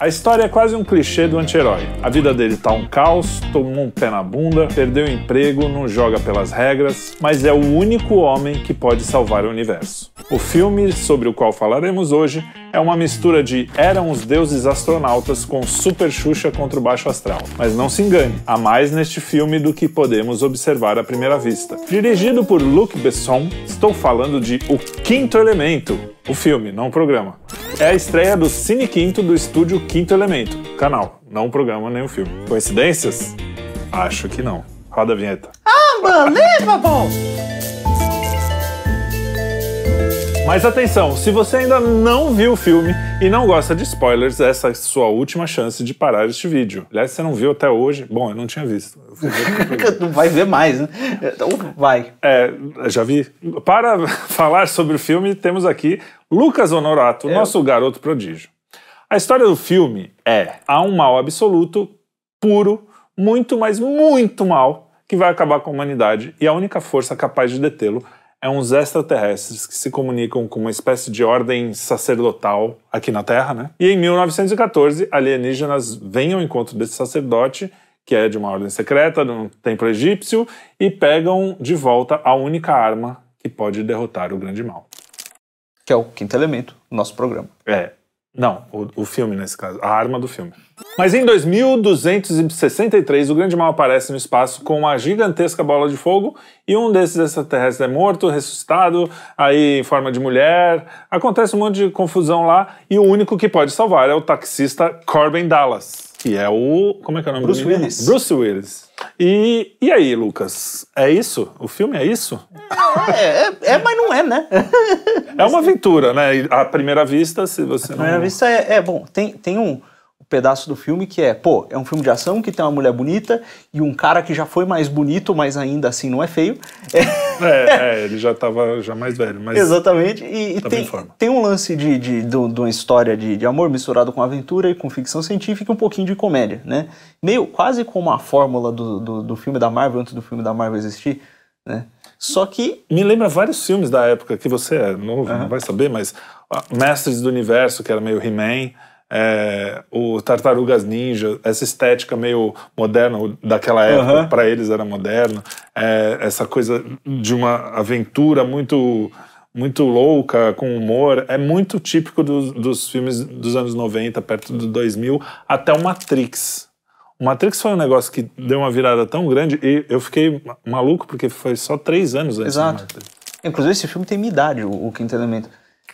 A história é quase um clichê do anti-herói. A vida dele tá um caos, tomou um pé na bunda, perdeu o emprego, não joga pelas regras, mas é o único homem que pode salvar o universo. O filme sobre o qual falaremos hoje é uma mistura de Eram os Deuses Astronautas com Super Xuxa contra o Baixo Astral. Mas não se engane, há mais neste filme do que podemos observar à primeira vista. Dirigido por Luc Besson, estou falando de O Quinto Elemento, o filme, não o programa. É a estreia do Cine Quinto do estúdio Quinto Elemento, canal, não o programa nem o filme. Coincidências? Acho que não. Roda a vinheta. Ah, leva, bom! Mas atenção, se você ainda não viu o filme e não gosta de spoilers, essa é a sua última chance de parar este vídeo. Aliás, você não viu até hoje. Bom, eu não tinha visto. não vai ver mais, né? Então vai. É, já vi. Para falar sobre o filme, temos aqui Lucas Honorato, é. nosso garoto prodígio. A história do filme é: há um mal absoluto, puro, muito, mas muito mal, que vai acabar com a humanidade e a única força capaz de detê-lo é uns extraterrestres que se comunicam com uma espécie de ordem sacerdotal aqui na Terra, né? E em 1914, alienígenas vêm ao encontro desse sacerdote, que é de uma ordem secreta, de um templo egípcio, e pegam de volta a única arma que pode derrotar o grande mal. Que é o quinto elemento do nosso programa. É. Não, o, o filme nesse caso, a arma do filme. Mas em 2263, o grande mal aparece no espaço com uma gigantesca bola de fogo e um desses extraterrestres é morto, ressuscitado, aí em forma de mulher. Acontece um monte de confusão lá e o único que pode salvar é o taxista Corbin Dallas que é o. Como é que é o nome Bruce Willis. Bruce Willis. E, e aí, Lucas? É isso? O filme é isso? É, é, é mas não é, né? é uma aventura, né? À primeira vista, se você não. À primeira vista é, é bom. Tem, tem um, pedaço do filme que é, pô, é um filme de ação que tem uma mulher bonita e um cara que já foi mais bonito, mas ainda assim não é feio. É, é, é ele já estava já mais velho, mas Exatamente. E, e tem, tem um lance de, de, de, de uma história de, de amor misturado com aventura e com ficção científica e um pouquinho de comédia, né? Meio quase como a fórmula do, do, do filme da Marvel antes do filme da Marvel existir, né? Só que. Me lembra vários filmes da época que você é novo, uhum. não vai saber, mas Mestres do Universo, que era meio He-Man é, o Tartarugas Ninja, essa estética meio moderna daquela época, uhum. para eles era moderno, é, essa coisa de uma aventura muito muito louca, com humor, é muito típico do, dos filmes dos anos 90, perto do 2000, até o Matrix. O Matrix foi um negócio que deu uma virada tão grande e eu fiquei maluco porque foi só três anos antes Exato. Inclusive, esse filme tem minha idade, o, o Quinto Elemento.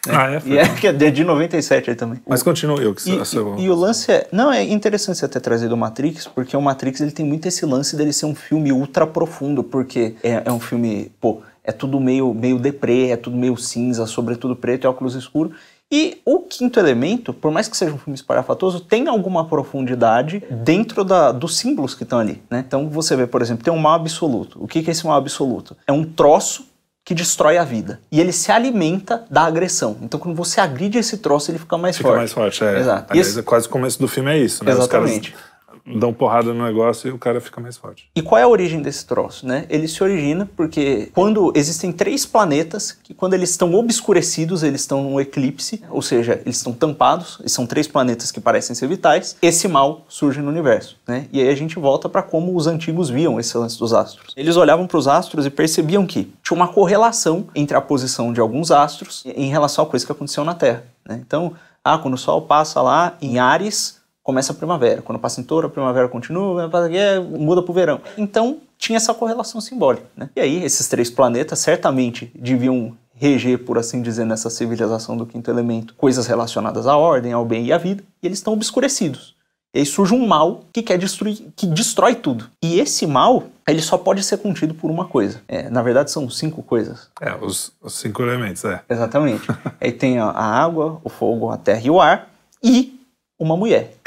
Né? Ah, é? E é, que é de 97 aí também. Mas continua eu que e, e, e o lance é. Não, é interessante você até trazer do Matrix, porque o Matrix ele tem muito esse lance dele ser um filme ultra profundo, porque é, é um filme, pô, é tudo meio, meio deprê, é tudo meio cinza, sobretudo preto e óculos escuro. E o quinto elemento, por mais que seja um filme espalhafatoso, tem alguma profundidade dentro da, dos símbolos que estão ali. Né? Então você vê, por exemplo, tem um mal absoluto. O que, que é esse mal absoluto? É um troço que destrói a vida. E ele se alimenta da agressão. Então, quando você agride esse troço, ele fica mais fica forte. Fica mais forte, é. Exato. Aliás, esse... é quase o começo do filme é isso, né? Exatamente. Os caras dão porrada no negócio e o cara fica mais forte. E qual é a origem desse troço, né? Ele se origina porque quando existem três planetas que quando eles estão obscurecidos, eles estão num eclipse, ou seja, eles estão tampados, e são três planetas que parecem ser vitais, esse mal surge no universo, né? E aí a gente volta para como os antigos viam esse lance dos astros. Eles olhavam para os astros e percebiam que tinha uma correlação entre a posição de alguns astros em relação a coisa que aconteceu na Terra, né? Então, ah, quando o Sol passa lá em Ares, começa a primavera. Quando passa em touro, a primavera continua, é, muda para o verão. Então, tinha essa correlação simbólica. Né? E aí, esses três planetas certamente deviam reger, por assim dizer, nessa civilização do quinto elemento, coisas relacionadas à ordem, ao bem e à vida, e eles estão obscurecidos. E aí surge um mal que quer destruir, que destrói tudo. E esse mal, ele só pode ser contido por uma coisa. É, na verdade, são cinco coisas. É, os, os cinco elementos, é. Exatamente. aí tem a, a água, o fogo, a terra e o ar. E uma mulher.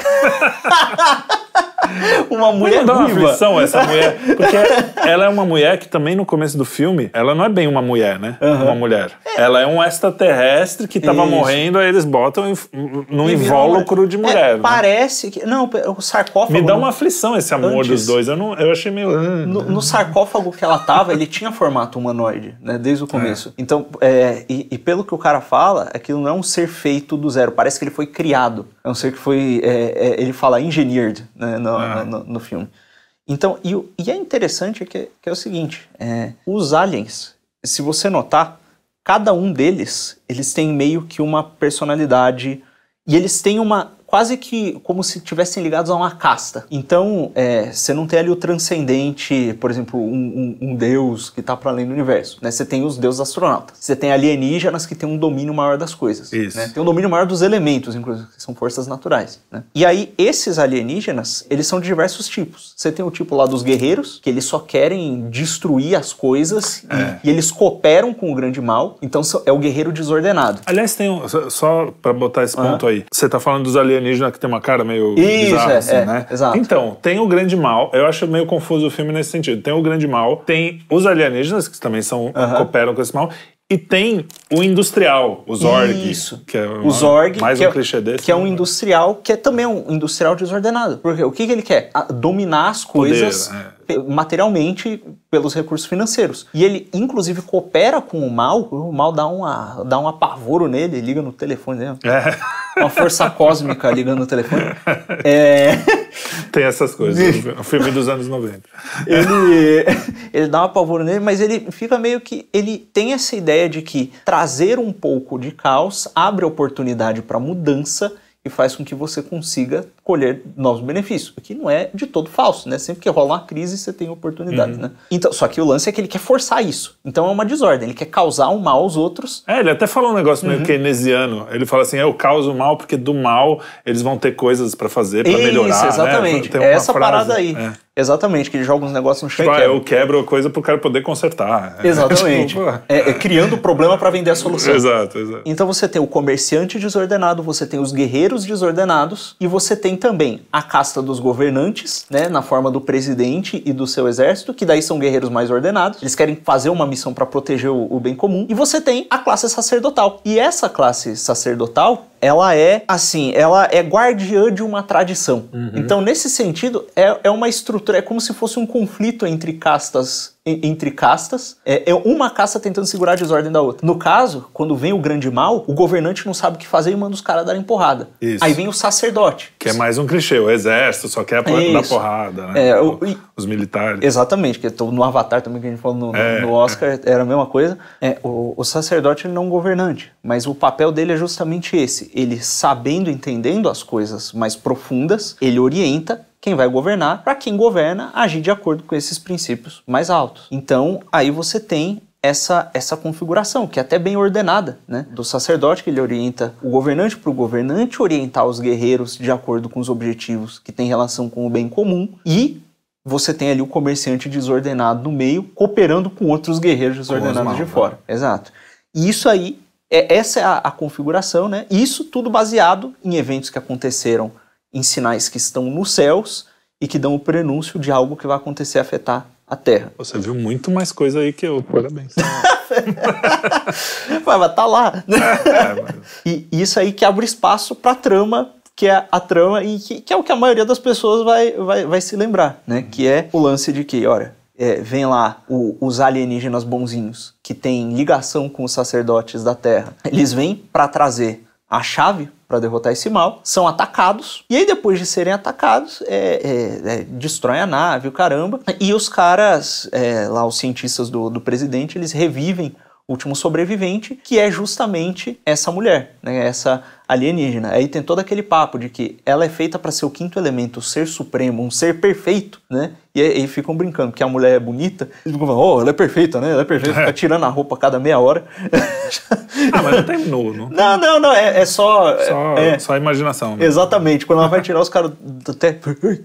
uma mulher não dá uma aflição essa mulher, porque ela é uma mulher que também no começo do filme, ela não é bem uma mulher, né? Uhum. Uma mulher. É. Ela é um extraterrestre que tava Isso. morrendo, aí eles botam num invólucro de mulher. É, né? Parece que. Não, o sarcófago. Me dá uma aflição esse amor Antes, dos dois. Eu, não, eu achei meio. Ah. No, no, sarcófago que ela tava, ele tinha formato humanoide, né? Desde o é. começo. É. Então, é, e, e pelo que o cara fala, aquilo não é um ser feito do zero. Parece que ele foi criado. É um ser que foi. É, é, ele fala engineered né, no, Ah. no, no filme. Então, e, e é interessante que, que é o seguinte: é, os aliens, se você notar, cada um deles, eles têm meio que uma personalidade. E eles têm uma. Quase que como se tivessem ligados a uma casta. Então, é, você não tem ali o transcendente, por exemplo, um, um- um deus que está para além do universo. Né? Você tem os deuses astronautas. Você tem alienígenas que têm um domínio maior das coisas. Isso. né? Tem um domínio maior dos elementos, inclusive, que são forças naturais. né? E aí, esses alienígenas, eles são de diversos tipos. Você tem o tipo lá dos guerreiros, que eles só querem destruir as coisas e- É. e, eles cooperam com o grande mal. Então, é o guerreiro desordenado. Aliás, tem um, só- pra botar esse ponto aí. Você tá falando dos alienígenas que tem uma cara meio Isso, bizarra, é, assim, é, né? exato. Então, tem o grande mal. Eu acho meio confuso o filme nesse sentido. Tem o grande mal, tem os alienígenas, que também são, Aham. cooperam com esse mal, e tem o industrial, o Zorg. Isso. Que é O Zorg, mais que um é, clichê desse. que é um né? industrial, que é também um industrial desordenado. Porque o que, que ele quer? A- dominar as Poder, coisas é. pe- materialmente pelos recursos financeiros. E ele, inclusive, coopera com o mal. O mal dá, uma, dá um apavoro nele, liga no telefone dele. É, Uma força cósmica ligando no telefone. É, tem essas coisas. o filme dos anos 90. ele, ele dá um apavoro nele, mas ele fica meio que. Ele tem essa ideia de que trazer um pouco de caos abre oportunidade para mudança e faz com que você consiga colher novos benefícios. O que não é de todo falso, né? Sempre que rola uma crise, você tem oportunidades, né? Então, só que o lance é que ele quer forçar isso. Então é uma desordem. Ele quer causar um mal aos outros. É, ele até falou um negócio Uhum. meio keynesiano. Ele fala assim: eu causo mal porque do mal eles vão ter coisas pra fazer, pra Isso, melhorar. exatamente. Né? Tem É essa frase, parada aí. é. Exatamente, que ele joga uns negócios no chão Tipo, e ah, quebra. eu quebro a coisa pro cara poder consertar. É, Exatamente. tipo, É, é criando o problema para vender a solução. exato, exato. Então você tem o comerciante desordenado, você tem os guerreiros desordenados e você tem também a casta dos governantes, né, na forma do presidente e do seu exército, que daí são guerreiros mais ordenados. Eles querem fazer uma missão para proteger o, o bem comum. E você tem a classe sacerdotal. E essa classe sacerdotal, ela é assim, ela é guardiã de uma tradição. Então nesse sentido é, é uma estrutura, é como se fosse um conflito entre castas en- entre castas, é, é uma casta tentando segurar a desordem da outra. No caso, quando vem o grande mal, o governante não sabe o que fazer e manda os caras darem porrada. Isso. Aí vem o sacerdote. Que é mais um clichê. O exército só quer po- dar porrada, né? É, O- o- e- Os militares. Exatamente, que no Avatar também que a gente falou no, É, no Oscar, era a mesma coisa. É, o, o sacerdote ele não é um governante, mas o papel dele é justamente esse. Ele sabendo, entendendo as coisas mais profundas, ele orienta quem vai governar, para quem governa agir de acordo com esses princípios mais altos. Então, aí você tem essa, essa configuração, que é até bem ordenada, né? Do sacerdote, que ele orienta o governante para o governante orientar os guerreiros de acordo com os objetivos que têm relação com o bem comum, e você tem ali o comerciante desordenado no meio, cooperando com outros guerreiros desordenados mal, de né? fora. Exato. E isso aí, é, essa é a, a configuração, né? Isso tudo baseado em eventos que aconteceram em sinais que estão nos céus e que dão o prenúncio de algo que vai acontecer afetar a Terra. Você viu muito mais coisa aí que eu. Parabéns. Vai tá lá. É, mas- E isso aí que abre espaço para trama, que é a trama e que, que é o que a maioria das pessoas vai, vai, vai se lembrar, né? Que é o lance de que, olha, é, vem lá o- os alienígenas bonzinhos que têm ligação com os sacerdotes da Terra. Eles vêm para trazer a chave para derrotar esse mal, são atacados, e aí depois de serem atacados, é, é, é, a nave, o caramba, e os caras, é, lá os cientistas do, do presidente, eles revivem o último sobrevivente, que é justamente essa mulher, né, essa alienígena. Aí tem todo aquele papo de que ela é feita para ser o quinto elemento, o ser supremo, um ser perfeito, né? E aí ficam brincando que a mulher é bonita, eles ficam falando, oh, ela é perfeita, né? Ela é perfeita, fica tirando a roupa a cada meia hora. Ah, mas não tem nu, não. não, não, não, é, é só. Só, é, só a imaginação. Né? Exatamente, quando ela vai tirar os caras até.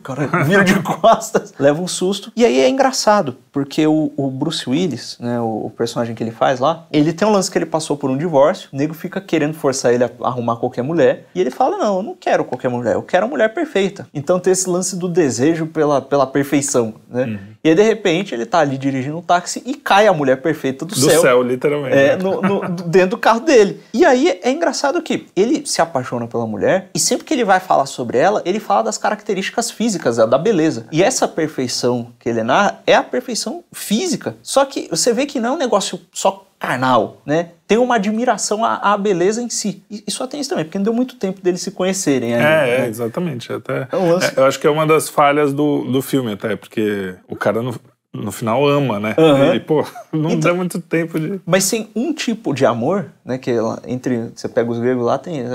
Caralho, vira de costas, leva um susto. E aí é engraçado, porque o, o Bruce Willis, né, o, o personagem que ele faz lá, ele tem um lance que ele passou por um divórcio, o nego fica querendo forçar ele a arrumar qualquer mulher, e ele fala: Não, eu não quero qualquer mulher, eu quero a mulher perfeita. Então tem esse lance do desejo pela, pela perfeição, né? E aí de repente ele tá ali dirigindo um táxi e cai a mulher perfeita do, Do céu, literalmente. é, no- no- dentro do carro dele. E aí é engraçado que ele se apaixona pela mulher e sempre que ele vai falar sobre ela, ele fala das características físicas, da da beleza. E essa perfeição que ele narra é a perfeição física. Só que você vê que não é um negócio só carnal, né? Tem uma admiração à, à beleza em si. E, e só tem isso também, porque não deu muito tempo deles se conhecerem. Ainda, É, é, né? exatamente. Até, É um lance- é, eu acho que é uma das falhas do, do filme, até, porque o cara no, no final ama, né? Aham. E, pô, não Então- dá muito tempo de. Mas tem um tipo de amor, né? Que entre. Você pega os gregos lá, tem é,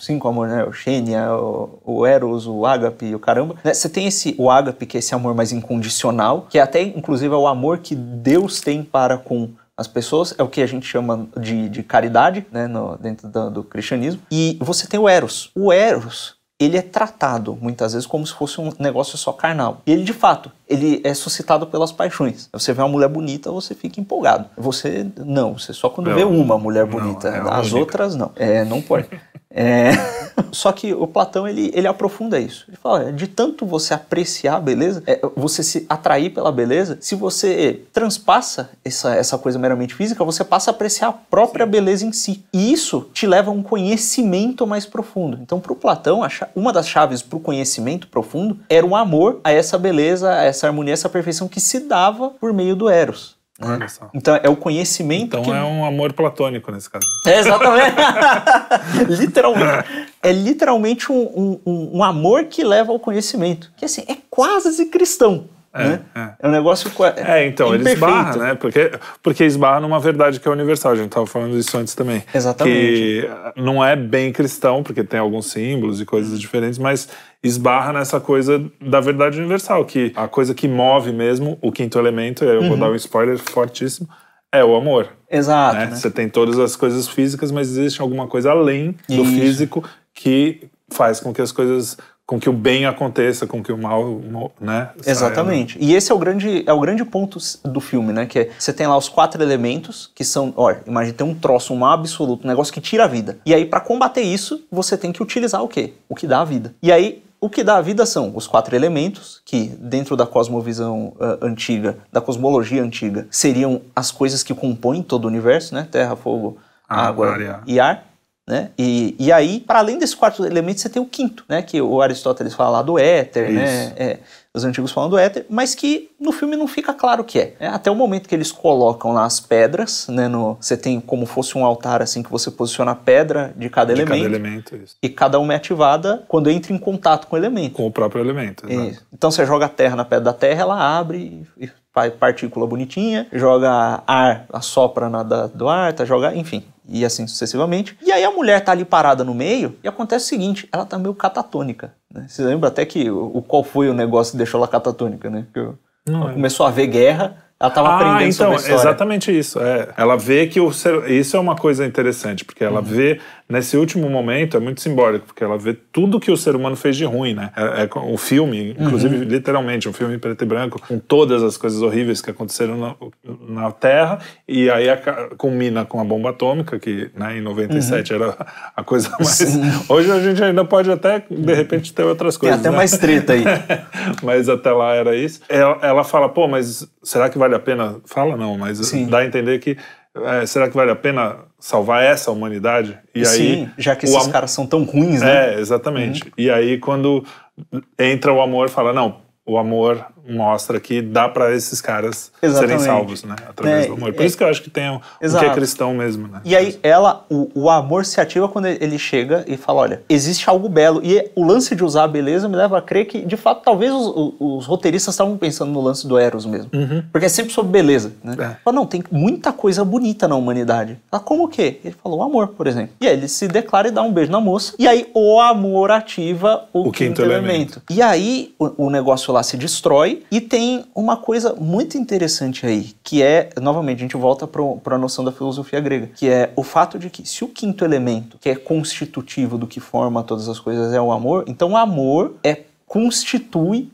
cinco amores, né? O Xênia, o, o Eros, o Ágape e o caramba. né, Você tem esse, o Ágape, que é esse amor mais incondicional, que é até, inclusive, é o amor que Deus tem para com as pessoas, é o que a gente chama de, de caridade, né? No, dentro do, do cristianismo. E você tem o Eros. O Eros. Ele é tratado muitas vezes como se fosse um negócio só carnal. E ele, de fato, ele é suscitado pelas paixões. Você vê uma mulher bonita, você fica empolgado. Você não, você só quando Não. vê uma mulher Não, bonita. é a As única. outras não. É, não pode. É, Só que o Platão ele, ele aprofunda isso. Ele fala: de tanto você apreciar a beleza, é, você se atrair pela beleza, se você transpassa essa, essa coisa meramente física, você passa a apreciar a própria beleza em si. E isso te leva a um conhecimento mais profundo. Então, para o Platão, a uma das chaves para o conhecimento profundo era o amor a essa beleza, a essa harmonia, essa perfeição que se dava por meio do Eros. Né? Olha só. Então, é o conhecimento Então que é um amor platônico nesse caso. é, exatamente. literalmente. É literalmente um, um- um- um amor que leva ao conhecimento. Que assim, é quase cristão. É, né? é. é um negócio. qua- É, então, ele imperfeito. esbarra, né? Porque, porque esbarra numa verdade que é universal. A gente estava falando isso antes também. Exatamente. Que não é bem cristão, porque tem alguns símbolos e coisas diferentes, mas esbarra nessa coisa da verdade universal, que a coisa que move mesmo o quinto elemento, eu Uhum. vou dar um spoiler fortíssimo, é o amor. Exato. né? né? Você tem todas as coisas físicas, mas existe alguma coisa além do Isso. físico que faz com que as coisas, com que o bem aconteça, com que o mal, né? saia, Exatamente. E esse é o grande é o grande ponto do filme, né? Que é, você tem lá os quatro elementos que são, olha, imagina tem um troço, um mal absoluto, um negócio que tira a vida. E aí para combater isso, você tem que utilizar o quê? O que dá a vida. E aí o que dá a vida são os quatro elementos, que dentro da cosmovisão ah, antiga, da cosmologia antiga, seriam as coisas que compõem todo o universo, né? Terra, fogo, Água, água ar e ar. E. Né? E, e aí, para além desses quatro elementos, você tem o quinto, né? que o Aristóteles fala lá do éter, né? É, os antigos falam do éter, mas que no filme não fica claro o que é. É, Até o momento que eles colocam lá as pedras, né? No, você tem como fosse um altar assim que você posiciona a pedra de cada De elemento. cada elemento, isso. E cada uma é ativada quando entra em contato com o elemento. Com o próprio elemento, exato. Então você joga a terra na pedra da terra, ela abre e faz partícula bonitinha, joga ar, assopra na da, do ar, tá, joga, enfim, e assim sucessivamente. E aí a mulher tá ali parada no meio e acontece o seguinte, ela tá meio catatônica. Né? Você lembra até que o, o- qual foi o negócio que deixou ela catatônica, né? Que eu- Não ela começou a ver guerra, ela tava ah, aprendendo então, sobre a história. exatamente isso. É. Ela vê que o ser. Isso é uma coisa interessante, porque ela Uhum. vê, nesse último momento, é muito simbólico, porque ela vê tudo que o ser humano fez de ruim, né? É, é o filme, inclusive, Uhum. literalmente, um filme em preto e branco, com todas as coisas horríveis que aconteceram na, na Terra, e aí aca- culmina com a bomba atômica, que né, em 97 Uhum. era a coisa mais. Hoje a gente ainda pode até, de repente, ter outras Tem coisas. até né? mais treta aí. mas até lá era isso. Ela, ela fala, pô, mas será que vale a pena? Fala não, mas Sim. dá a entender que é, será que vale a pena salvar essa humanidade? E aí, Sim, já que esses caras são tão ruins, né? É, exatamente. E aí quando entra o amor, fala, não, o amor mostra que dá para esses caras Exatamente. serem salvos, né? Através É, do amor. Por é. isso que eu acho que tem o, o que é cristão mesmo, né? E aí ela, o, o amor se ativa quando ele chega e fala, olha, existe algo belo. E o lance de usar a beleza me leva a crer que, de fato, talvez os, os- roteiristas estavam pensando no lance do Eros mesmo. Porque é sempre sobre beleza, né? É. Fala, não, tem muita coisa bonita na humanidade. Ela, como o quê? Ele falou, o amor, por exemplo. E aí ele se declara e dá um beijo na moça. E aí o amor ativa o, O quinto elemento. E aí o, o negócio lá se destrói e tem uma coisa muito interessante aí, que é, novamente, a gente volta para a noção da filosofia grega, que é o fato de que se o quinto elemento, que é constitutivo do que forma todas as coisas, é o amor, então o amor é constitui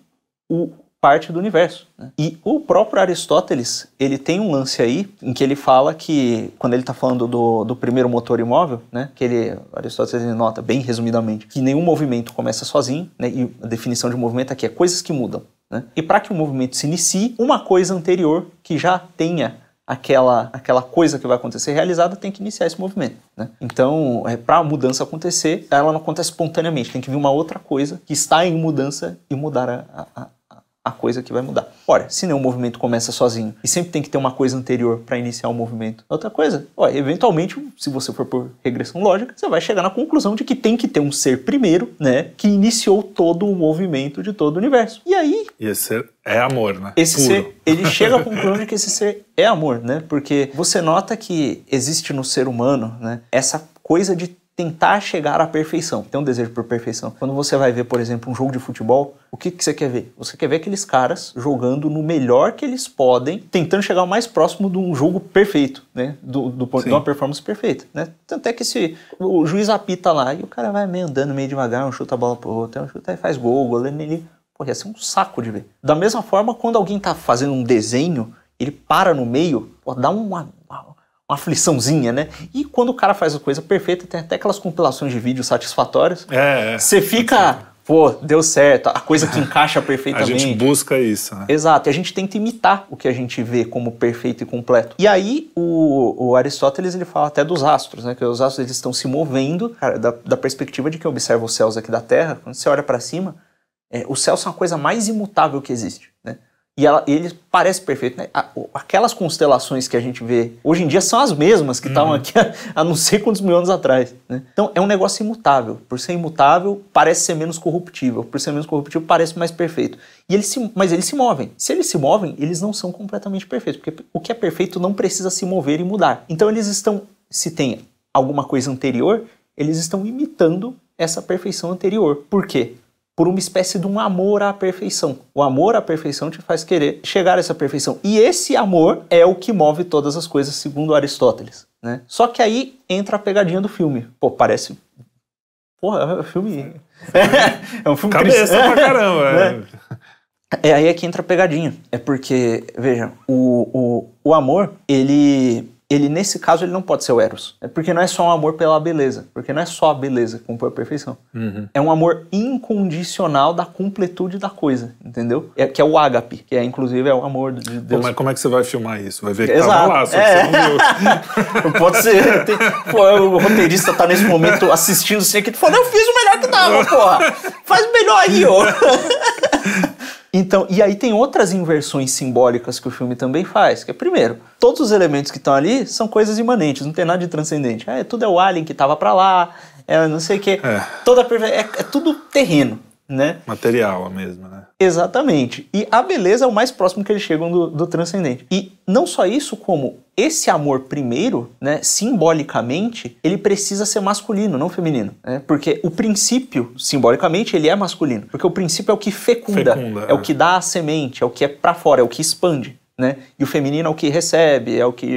o parte do universo. né? E o próprio Aristóteles, ele tem um lance aí em que ele fala que, quando ele está falando do, do primeiro motor imóvel, né, que ele, Aristóteles ele nota bem resumidamente que nenhum movimento começa sozinho, né, e a definição de movimento aqui é coisas que mudam. Né? E para que o movimento se inicie, uma coisa anterior que já tenha aquela, aquela coisa que vai acontecer realizada tem que iniciar esse movimento. Né? Então, é, para a mudança acontecer, ela não acontece espontaneamente, tem que vir uma outra coisa que está em mudança e mudar a, a, a- coisa que vai mudar. Olha, se nenhum movimento começa sozinho e sempre tem que ter uma coisa anterior para iniciar o movimento. Outra coisa, olha, eventualmente, se você for por regressão lógica, você vai chegar na conclusão de que tem que ter um ser primeiro, né, que iniciou todo o movimento de todo o universo. E aí. E esse ser é amor, né? Esse Puro. ser, ele chega à conclusão de que esse ser é amor, né? Porque você nota que existe no ser humano, né, essa coisa de tentar chegar à perfeição, tem um desejo por perfeição. Quando você vai ver, por exemplo, um jogo de futebol, o que, que você quer ver? Você quer ver aqueles caras jogando no melhor que eles podem, tentando chegar o mais próximo de um jogo perfeito, né? Do, do, de uma performance perfeita, né? Tanto é que se o juiz apita lá e o cara vai meio andando meio devagar, um chuta a bola pro outro, um chuta e faz gol, o goleiro ele, pô, ia ser um saco de ver. Da mesma forma, quando alguém tá fazendo um desenho, ele para no meio, pô, dá uma, uma afliçãozinha, né? E quando o cara faz a coisa perfeita, tem até aquelas compilações de vídeos satisfatórias. É, é. Você fica, pô, deu certo, a coisa que encaixa perfeitamente. A gente busca isso, né? Exato, e a gente tenta imitar o que a gente vê como perfeito e completo. E aí o, o Aristóteles ele fala até dos astros, né? Que os astros eles estão se movendo cara, da, da perspectiva de quem observa os céus aqui da Terra. Quando você olha para cima, é, os céus são a coisa mais imutável que existe, né? E ela, ele parece perfeito, né? Aquelas constelações que a gente vê hoje em dia são as mesmas que estavam uhum. aqui há, há, não sei quantos mil anos atrás. Né? Então é um negócio imutável. Por ser imutável, parece ser menos corruptível. Por ser menos corruptível, parece mais perfeito. E eles se, mas eles se movem. Se eles se movem, eles não são completamente perfeitos. Porque o que é perfeito não precisa se mover e mudar. Então eles estão, se tem alguma coisa anterior, eles estão imitando essa perfeição anterior. Por quê? Por uma espécie de um amor à perfeição. O amor à perfeição te faz querer chegar a essa perfeição. E esse amor é o que move todas as coisas, segundo Aristóteles. Né? Só que aí entra a pegadinha do filme. Pô, parece. Porra, é um filme. é um filme Cabeça cristão. pra caramba. né? É aí é que entra a pegadinha. É porque, veja, o, o, o amor, ele ele nesse caso ele não pode ser o Eros. É porque não é só um amor pela beleza, porque não é só a beleza que compõe a perfeição. Uhum. É um amor incondicional da completude da coisa, entendeu? É, que é o ágape, que é inclusive é o amor de Deus. Pô, mas como é que você vai filmar isso? Vai ver que Exato. tava lá, só é. que você não viu. pode ser. Tem, pô, o roteirista tá nesse momento assistindo assim aqui, falando, eu fiz o melhor que dava, porra! Faz melhor aí, ó. Então, e aí tem outras inversões simbólicas que o filme também faz, que é primeiro, todos os elementos que estão ali são coisas imanentes, não tem nada de transcendente. É, tudo é o alien que estava para lá, é não sei o que, é. toda é, é tudo terreno né? Material mesmo, né? Exatamente. E a beleza é o mais próximo que eles chegam do, do transcendente. E não só isso, como esse amor primeiro, né, simbolicamente, ele precisa ser masculino, não feminino. Né? Porque o princípio, simbolicamente, ele é masculino. Porque o princípio é o que fecunda, fecunda é, é, o que dá a semente, é o que é para fora, é o que expande. Né? E o feminino é o que recebe, é o que.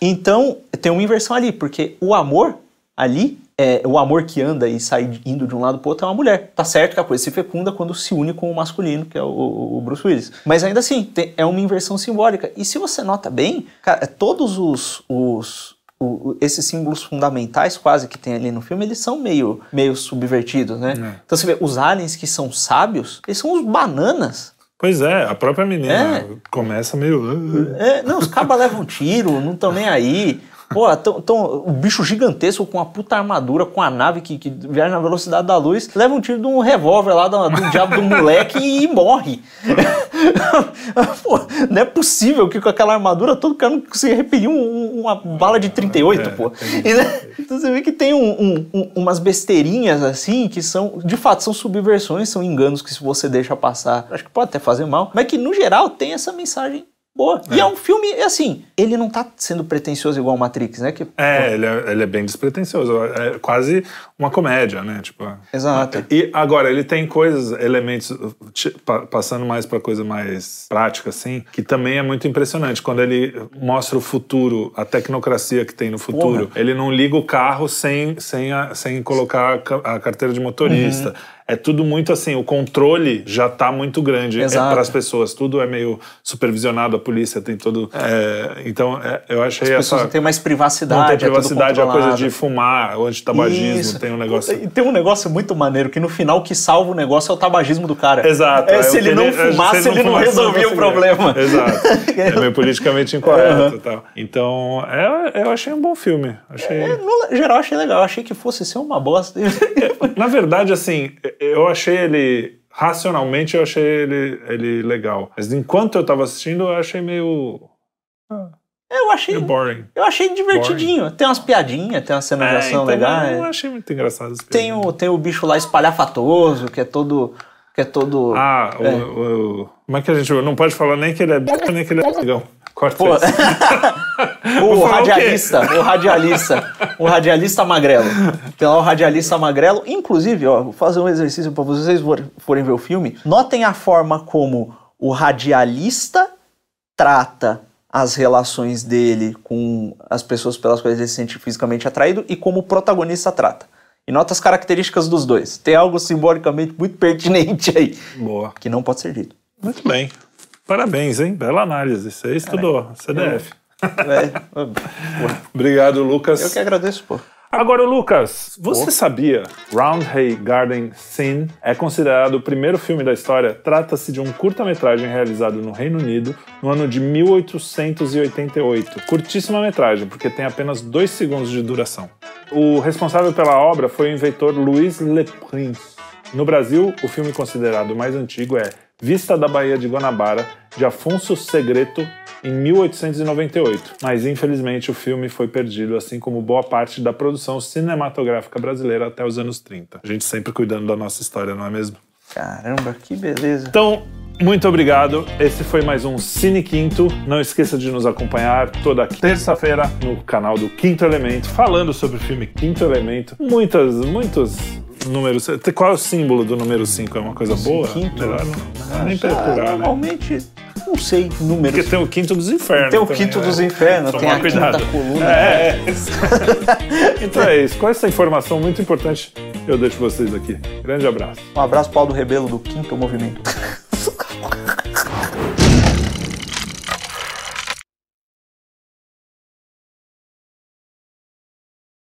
Então, tem uma inversão ali, porque o amor ali é, o amor que anda e sai indo de um lado para o outro é uma mulher. Tá certo que a coisa se fecunda quando se une com o masculino, que é o, o Bruce Willis. Mas ainda assim, tem, é uma inversão simbólica. E se você nota bem, cara, é todos os, os o, esses símbolos fundamentais quase que tem ali no filme, eles são meio, meio subvertidos, né? É. Então você vê, os aliens que são sábios, eles são os bananas. Pois é, a própria menina é. começa meio. É, não, os cabas levam tiro, não estão nem aí. Pô, tão, tão, um bicho gigantesco com uma puta armadura, com a nave que, que viaja na velocidade da luz, leva um tiro de um revólver lá do, do diabo do moleque e, morre. pô, não é possível que com aquela armadura todo cara não consiga repelir um, uma bala de 38, é, pô. E, né? Então você vê que tem um, um, umas besteirinhas assim que são, de fato, são subversões, são enganos que se você deixa passar, acho que pode até fazer mal, mas que no geral tem essa mensagem boa. É. E é um filme, assim, ele não tá sendo pretencioso igual Matrix, né? Que, é, ele é, ele é bem despretensioso. É quase uma comédia, né? Tipo, Exato. E agora, ele tem coisas, elementos, passando mais pra coisa mais prática, assim, que também é muito impressionante. Quando ele mostra o futuro, a tecnocracia que tem no futuro, Porra. ele não liga o carro sem, sem, a, sem colocar a carteira de motorista. Uhum é tudo muito assim, o controle já está muito grande é, para as pessoas, tudo é meio supervisionado, a polícia tem todo. É. É, então, é, eu achei as pessoas essa. não tem mais privacidade. Não tem privacidade, a coisa de fumar, o antitabagismo, Isso. tem um negócio. E tem um negócio muito maneiro, que no final o que salva o negócio é o tabagismo do cara. Exato. É, se ele não fumasse, ele não, resolvia o problema. Exato. é meio politicamente incorreto uhum. tal. Então, é, eu achei um bom filme. Achei... É, no geral, achei legal. Eu achei que fosse ser uma bosta. Na verdade, assim, eu achei ele racionalmente eu achei ele, ele legal. Mas enquanto eu tava assistindo, eu achei meio. Eu achei, meio boring. eu achei divertidinho. Tem umas piadinhas, tem uma cena de É, ação então legais. Eu achei muito engraçado Tem o, tem o bicho lá espalhafatoso, que é todo. Que é todo. Ah, o, É. o- Como é que a gente. Não pode falar nem que ele é b, nem que ele é negão. Corta Pô, isso. o falar o radialista, o radialista, o radialista magrelo. Tem lá o radialista magrelo. Inclusive, ó, vou fazer um exercício para vocês forem ver o filme. Notem a forma como o radialista trata as relações dele com as pessoas pelas quais ele se sente fisicamente atraído e como o protagonista trata. E nota as características dos dois. Tem algo simbolicamente muito pertinente aí, Boa. que não pode ser dito. Muito bem. Parabéns, hein? Bela análise. Você estudou. CDF. É, Obrigado, Lucas. eu que agradeço, pô. Agora, Lucas, você sabia? Roundhay Garden Scene é considerado o primeiro filme da história. Trata-se de um curta-metragem realizado no Reino Unido no ano de 1888. Curtíssima metragem, porque tem apenas dois segundos de duração. O responsável pela obra foi o inventor Louis Le Prince. No Brasil, o filme considerado mais antigo é Vista da Baía de Guanabara, de Afonso Segreto, em 1898, mas infelizmente o filme foi perdido, assim como boa parte da produção cinematográfica brasileira até os anos 30. A gente sempre cuidando da nossa história, não é mesmo? Caramba, que beleza. Então, muito obrigado. Esse foi mais um Cine Quinto. Não esqueça de nos acompanhar toda terça-feira no canal do Quinto Elemento, falando sobre o filme Quinto Elemento. Muitas, muitos números. Qual é o símbolo do número 5? É uma coisa boa? quinto? Melhor não, nem Ah, procurar, né? Normalmente, não sei números. Porque tem o quinto dos infernos. Tem o também, quinto né? dos infernos, Tomar tem a cuidado. quinta coluna. É, é. então é isso. Com essa informação muito importante, eu deixo vocês aqui. Grande abraço. Um abraço, Paulo Rebelo, do Quinto Movimento.